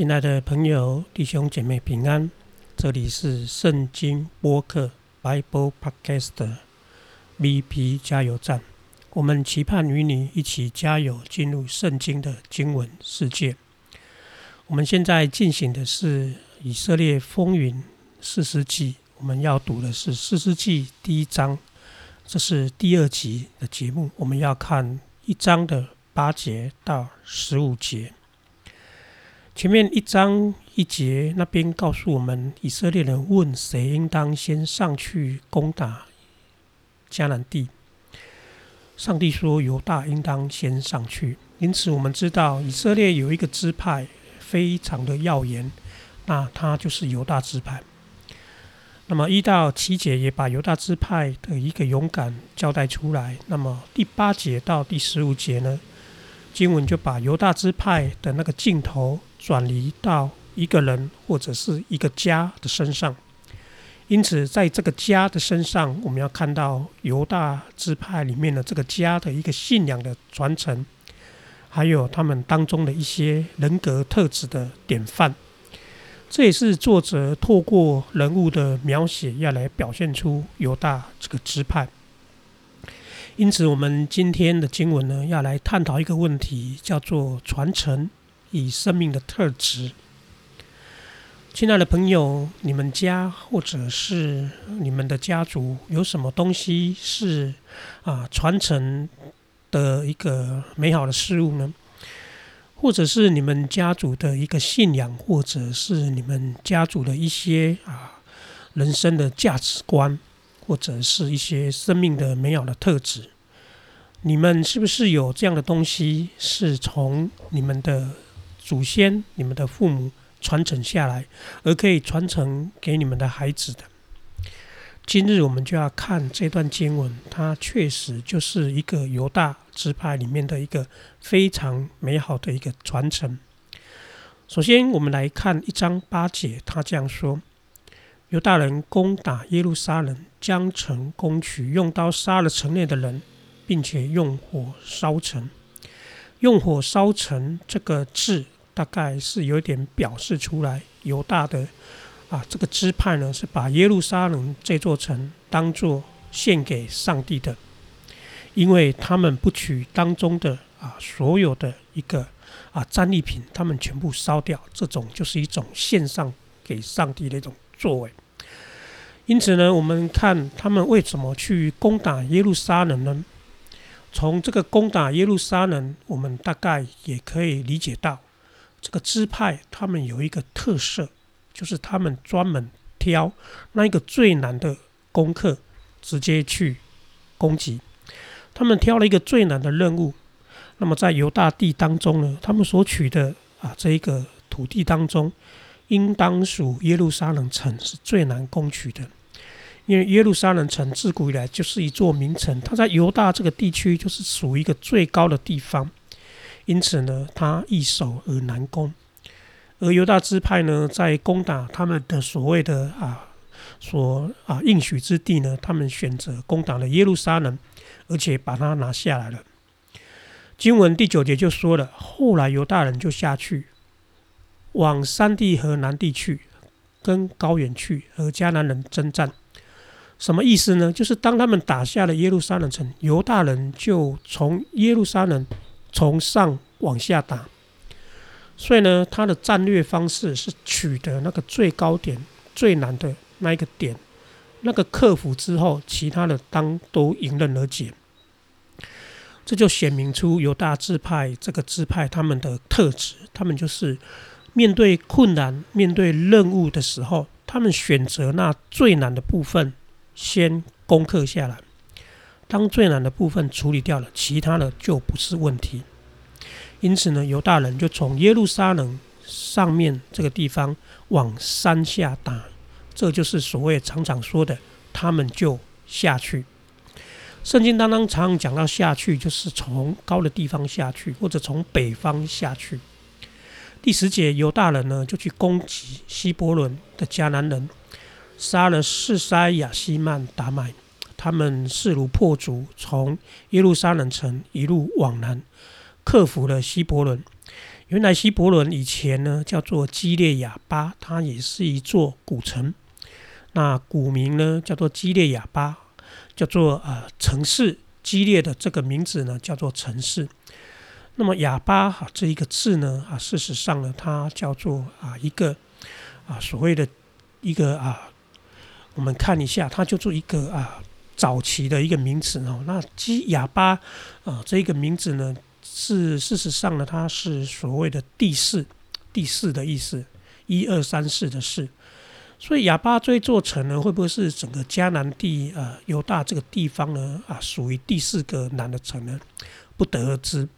亲爱的朋友、弟兄姐妹平安，这里是圣经播客 Bible Podcast VP 加油站。我们期盼与你一起加油，进入圣经的经文世界。我们现在进行的是以色列风云四世纪，我们要读的是四世纪第一章，这是第二集的节目。我们要看一章的八节到十五节。前面一章一节那边告诉我们，以色列人问谁应当先上去攻打迦南地。上帝说犹大应当先上去。因此，我们知道以色列有一个支派非常的耀眼，那他就是犹大支派。那么一到七节也把犹大支派的一个勇敢交代出来。那么第八节到第十五节呢，经文就把犹大支派的那个镜头。转移到一个人或者是一个家的身上，因此在这个家的身上，我们要看到犹大支派里面的这个家的一个信仰的传承，还有他们当中的一些人格特质的典范。这也是作者透过人物的描写，要来表现出犹大这个支派。因此，我们今天的经文呢，要来探讨一个问题，叫做传承。以生命的特质，亲爱的朋友，你们家或者是你们的家族有什么东西是啊传承的一个美好的事物呢？或者是你们家族的一个信仰，或者是你们家族的一些啊人生的价值观，或者是一些生命的美好的特质，你们是不是有这样的东西是从你们的？祖先、你们的父母传承下来，而可以传承给你们的孩子的。今日我们就要看这段经文，它确实就是一个犹大支派里面的一个非常美好的一个传承。首先，我们来看一章八节，他这样说：犹大人攻打耶路撒冷，将城攻取，用刀杀了城内的人，并且用火烧城。用火烧城这个字。大概是有点表示出来，犹大的啊这个支派呢，是把耶路撒冷这座城当做献给上帝的，因为他们不取当中的啊所有的一个啊战利品，他们全部烧掉，这种就是一种献上给上帝的一种作为。因此呢，我们看他们为什么去攻打耶路撒冷呢？从这个攻打耶路撒冷，我们大概也可以理解到。这个支派他们有一个特色，就是他们专门挑那一个最难的功课，直接去攻击。他们挑了一个最难的任务。那么在犹大地当中呢，他们所取的啊这一个土地当中，应当属耶路撒冷城是最难攻取的，因为耶路撒冷城自古以来就是一座名城，它在犹大这个地区就是属于一个最高的地方。因此呢，他易守而难攻，而犹大支派呢，在攻打他们的所谓的啊所啊应许之地呢，他们选择攻打了耶路撒冷，而且把它拿下来了。经文第九节就说了，后来犹大人就下去，往山地和南地去，跟高原去和迦南人征战。什么意思呢？就是当他们打下了耶路撒冷城，犹大人就从耶路撒冷。从上往下打，所以呢，他的战略方式是取得那个最高点、最难的那一个点，那个克服之后，其他的当都迎刃而解。这就显明出犹大支派这个支派他们的特质，他们就是面对困难、面对任务的时候，他们选择那最难的部分先攻克下来。当最难的部分处理掉了，其他的就不是问题。因此呢，犹大人就从耶路撒冷上面这个地方往山下打，这就是所谓常常说的，他们就下去。圣经当中常常讲到下去，就是从高的地方下去，或者从北方下去。第十节，犹大人呢就去攻击希伯伦的迦南人，杀了士塞亚西曼达麦。他们势如破竹，从耶路撒冷城一路往南，克服了希伯伦。原来希伯伦以前呢叫做基列亚巴，它也是一座古城。那古名呢叫做基列亚巴，叫做呃城市。基列的这个名字呢叫做城市。那么亚巴哈这一个字呢啊，事实上呢它叫做啊一个啊所谓的一个啊，我们看一下，它叫做一个啊早期的一个名词哦。那基亚巴啊这个名字呢是事实上呢它是所谓的第四第四的意思，一二三四的四。所以亚巴这座城呢，会不会是整个迦南地啊犹大这个地方呢啊属于第四个南的城呢？不得而知。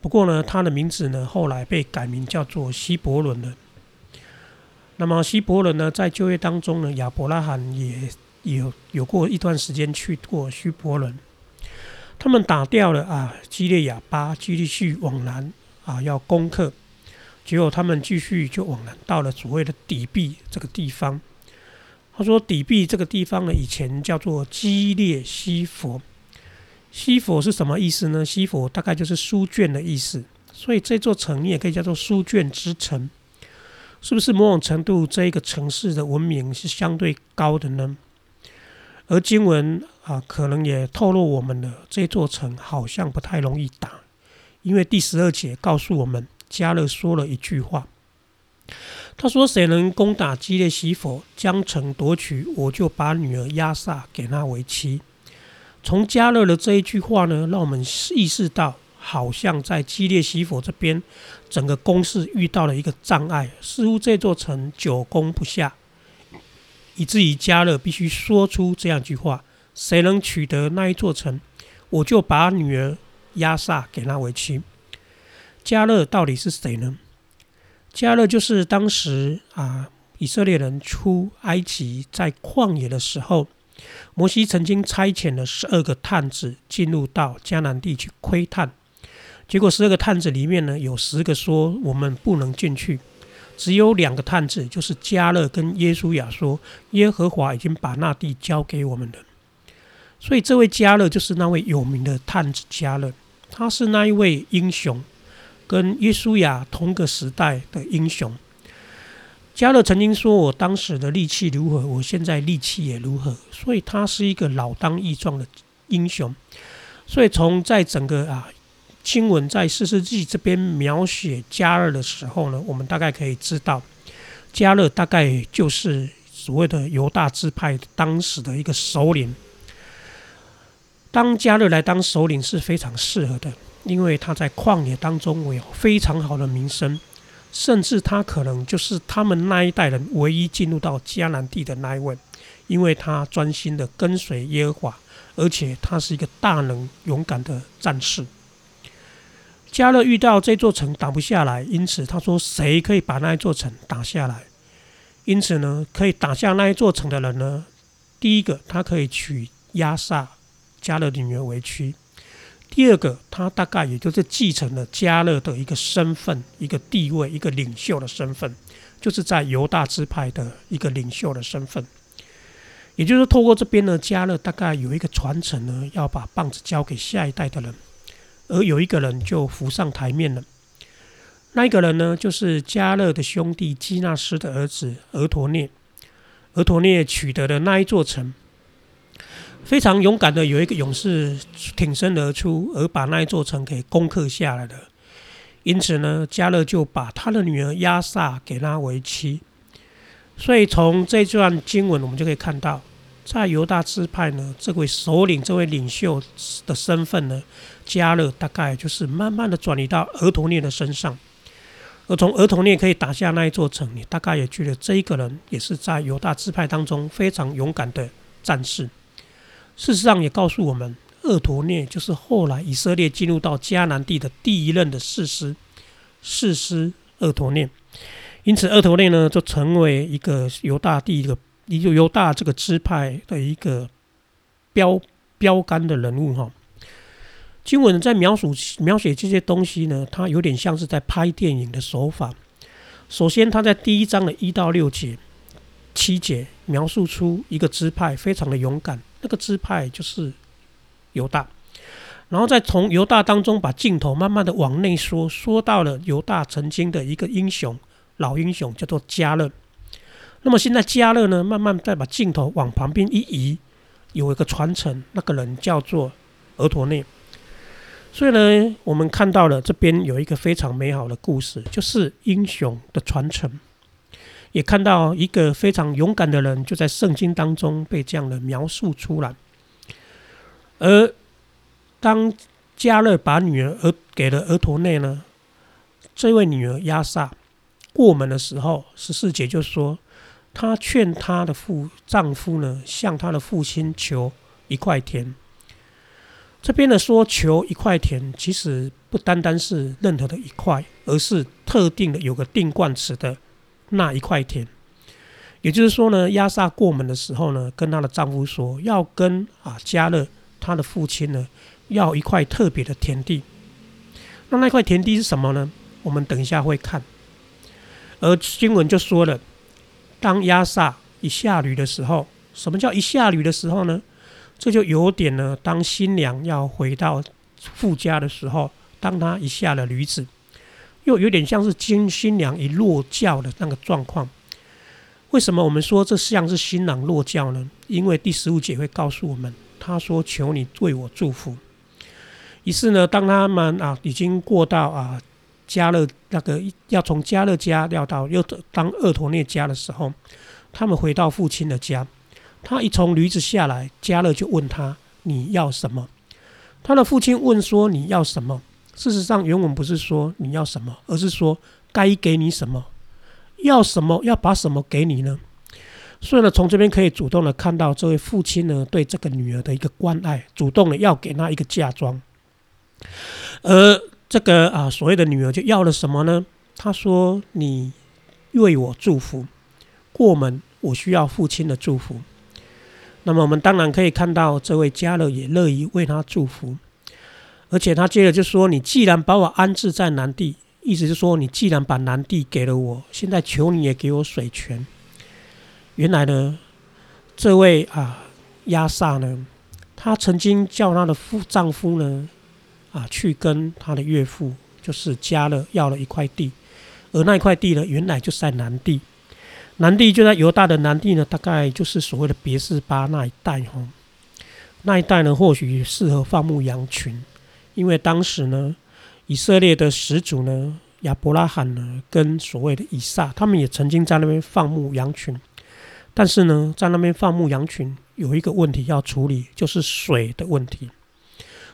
不过呢，它的名字呢后来被改名叫做希伯伦了。那么希伯伦呢，在就业当中呢，亚伯拉罕也有有过一段时间去过希伯伦。他们打掉了啊基列亚巴，继续往南啊要攻克。结果他们继续就往南到了所谓的底壁这个地方。他说底壁这个地方呢，以前叫做基列西佛。西佛是什么意思呢？西佛大概就是书卷的意思。所以这座城也可以叫做书卷之城。是不是某种程度这一个城市的文明是相对高的呢？而经文啊，可能也透露我们的这座城好像不太容易打，因为第十二节告诉我们。加勒说了一句话，他说：“谁能攻打基列西佛，将城夺取，我就把女儿亚萨给他为妻。”从加勒的这一句话呢，让我们意识到，好像在基列西佛这边，整个攻势遇到了一个障碍，似乎这座城久攻不下，以至于加勒必须说出这样一句话：“谁能取得那一座城，我就把女儿亚萨给他为妻。”加勒到底是谁呢？加勒就是当时啊，以色列人出埃及在旷野的时候，摩西曾经差遣了十二个探子进入到迦南地去窥探，结果十二个探子里面呢，有十个说我们不能进去，只有两个探子，就是加勒跟耶稣亚说，耶和华已经把那地交给我们了。所以这位加勒就是那位有名的探子加勒，他是那一位英雄。跟耶稣亚同个时代的英雄，加勒曾经说：“我当时的力气如何，我现在力气也如何。”所以他是一个老当益壮的英雄。所以从在整个啊经文在四世纪这边描写加勒的时候呢，我们大概可以知道，加勒大概就是所谓的犹大支派当时的一个首领。当加勒来当首领。是非常适合的。因为他在旷野当中有非常好的名声，甚至他可能就是他们那一代人唯一进入到迦南地的那一位，因为他专心的跟随耶和华，而且他是一个大能勇敢的战士。加勒遇到这座城打不下来，因此他说：“谁可以把那一座城打下来？”因此呢，可以打下那一座城的人呢，第一个他可以娶亚萨加勒的女儿为妻。第二个，他大概也就是继承了加勒的一个身份、一个地位、一个领袖的身份，就是在犹大支派的一个领袖的身份。也就是透过这边呢，加勒大概有一个传承呢，要把棒子交给下一代的人，而有一个人就浮上台面了。那一个人呢，就是加勒的兄弟基纳斯的儿子俄陀涅。俄陀涅取得的那一座城。非常勇敢的有一个勇士挺身而出，而把那一座城给攻克下来了。因此呢，加勒就把他的女儿亚萨给他为妻。所以从这段经文，我们就可以看到，在犹大支派呢，这位首领、这位领袖的身份呢，加勒大概就是慢慢的转移到儿童涅的身上。而从儿童涅可以打下那一座城，你大概也觉得这一个人也是在犹大支派当中非常勇敢的战士。事实上也告诉我们，厄陀涅就是后来以色列进入到迦南地的第一任的士师，士师厄陀涅。因此，厄陀涅呢就成为一个犹大地一个，一个犹大这个支派的一个标标杆的人物哈。经文在描述描写这些东西呢，它有点像是在拍电影的手法。首先，他在第一章的一到六节、七节描述出一个支派非常的勇敢。那个支派就是犹大，然后再从犹大当中把镜头慢慢的往内缩，缩到了犹大曾经的一个英雄，老英雄叫做加勒。那么现在加勒呢，慢慢再把镜头往旁边一移，有一个传承，那个人叫做俄陀内。所以呢，我们看到了这边有一个非常美好的故事，就是英雄的传承，也看到一个非常勇敢的人，就在圣经当中被这样的描述出来，而。当加勒把女儿儿给了额陀内呢，这位女儿亚萨过门的时候，十四节就说，她劝她的父丈夫呢，向她的父亲求一块田。这边的说求一块田，其实不单单是任何的一块，而是特定的有个定冠词的那一块田。也就是说呢，亚萨过门的时候呢，跟她的丈夫说，要跟啊加勒他的父亲呢。要一块特别的田地，那那块田地是什么呢？我们等一下会看。而经文就说了，当亚萨一下驴的时候，什么叫一下驴的时候呢？这就有点呢，当新娘要回到夫家的时候，当她一下了驴子，又有点像是新新娘一落轿的那个状况。为什么我们说这像是新郎落轿呢？因为第十五节会告诉我们，他说：“求你为我祝福。”于是呢，当他们啊已经过到啊加勒那个要从加勒家要到又当厄陀涅家的时候，他们回到父亲的家。他一从驴子下来，加勒就问他：“你要什么？”他的父亲问说：“你要什么？”事实上，原文不是说你要什么，而是说该给你什么，要什么，要把什么给你呢？所以呢，从这边可以主动的看到这位父亲呢对这个女儿的一个关爱，主动的要给她一个嫁妆。而这个啊，所谓的女儿就要了什么呢？她说：“你为我祝福，过门我需要父亲的祝福。”那么我们当然可以看到，这位家乐也乐意为他祝福，而且他接着就说：“你既然把我安置在南地，意思是说，你既然把南地给了我，现在求你也给我水泉。”原来呢，这位啊亚萨呢，他曾经叫他的夫丈夫呢。啊，去跟他的岳父，就是加勒要了一块地，而那一块地呢，原来就是在南地，南地就在犹大的南地呢，大概就是所谓的别是巴那一带哈，那一带呢，或许适合放牧羊群，因为当时呢，以色列的始祖呢，亚伯拉罕呢，跟所谓的以撒，他们也曾经在那边放牧羊群，但是呢，在那边放牧羊群有一个问题要处理，就是水的问题。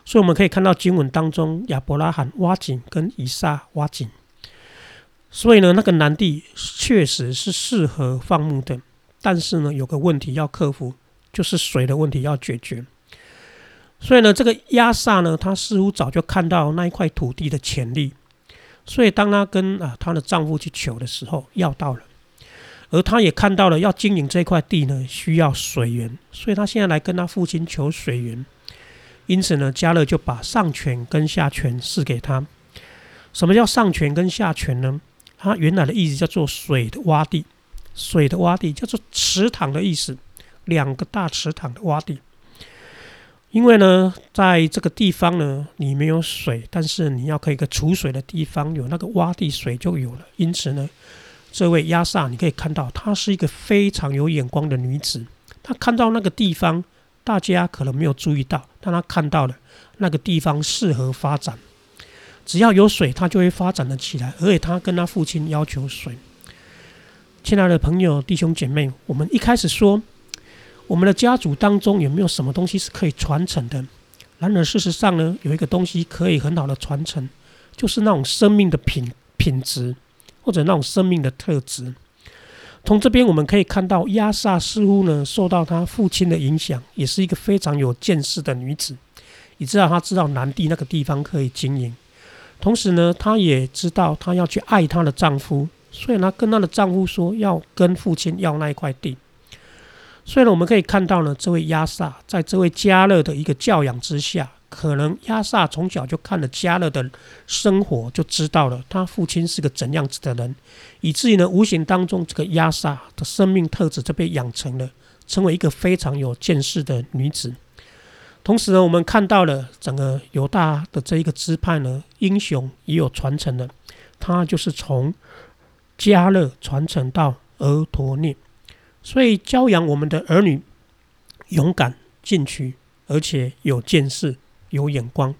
所以我们可以看到经文当中，亚伯拉罕挖井跟以撒挖井。所以呢，那个南地确实是适合放牧的，但是呢，有个问题要克服，就是水的问题要解决。所以呢，这个亚萨呢，他似乎早就看到那一块土地的潜力，所以当他跟啊他的丈夫去求的时候，要到了，而他也看到了要经营这块地呢，需要水源，所以他现在来跟他父亲求水源。因此呢，加勒就把上泉跟下泉赐给他。什么叫上泉跟下泉呢？它原来的意思叫做水的洼地，水的洼地叫做池塘的意思，两个大池塘的洼地。因为呢，在这个地方呢，你没有水，但是你要可以个储水的地方，有那个洼地水就有了。因此呢，这位亚萨，你可以看到，她是一个非常有眼光的女子，她看到那个地方。大家可能没有注意到，但她看到了那个地方适合发展，只要有水，他就会发展的起来。而且他跟他父亲要求水。亲爱的朋友、弟兄姐妹，我们一开始说，我们的家族当中有没有什么东西是可以传承的？然而事实上呢，有一个东西可以很好的传承，就是那种生命的品品质，或者那种生命的特质。从这边我们可以看到，亚萨似乎呢受到他父亲的影响，也是一个非常有见识的女子。你知道，她知道南地那个地方可以经营，同时呢，她也知道她要去爱她的丈夫，所以呢，跟她的丈夫说要跟父亲要那一块地。所以呢，我们可以看到呢，这位亚萨在这位加勒的一个教养之下。可能亚萨从小就看了加勒的生活，就知道了他父亲是个怎样子的人，以至于呢，无形当中这个亚萨的生命特质就被养成了，成为一个非常有见识的女子。同时呢，我们看到了整个犹大的这一个支派呢，英雄也有传承的，他就是从加勒传承到俄陀涅，所以教养我们的儿女勇敢进取，而且有见识、有眼光，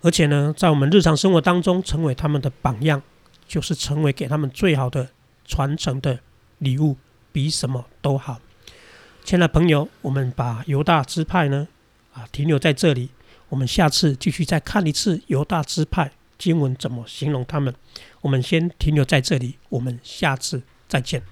而且呢，在我们日常生活当中成为他们的榜样，就是成为给他们最好的传承的礼物，比什么都好。亲爱的朋友，我们把犹大支派呢。啊，停留在这里，我们下次继续再看一次犹大支派经文怎么形容他们。我们先停留在这里，我们下次再见。